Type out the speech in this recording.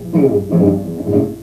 嗯嗯嗯。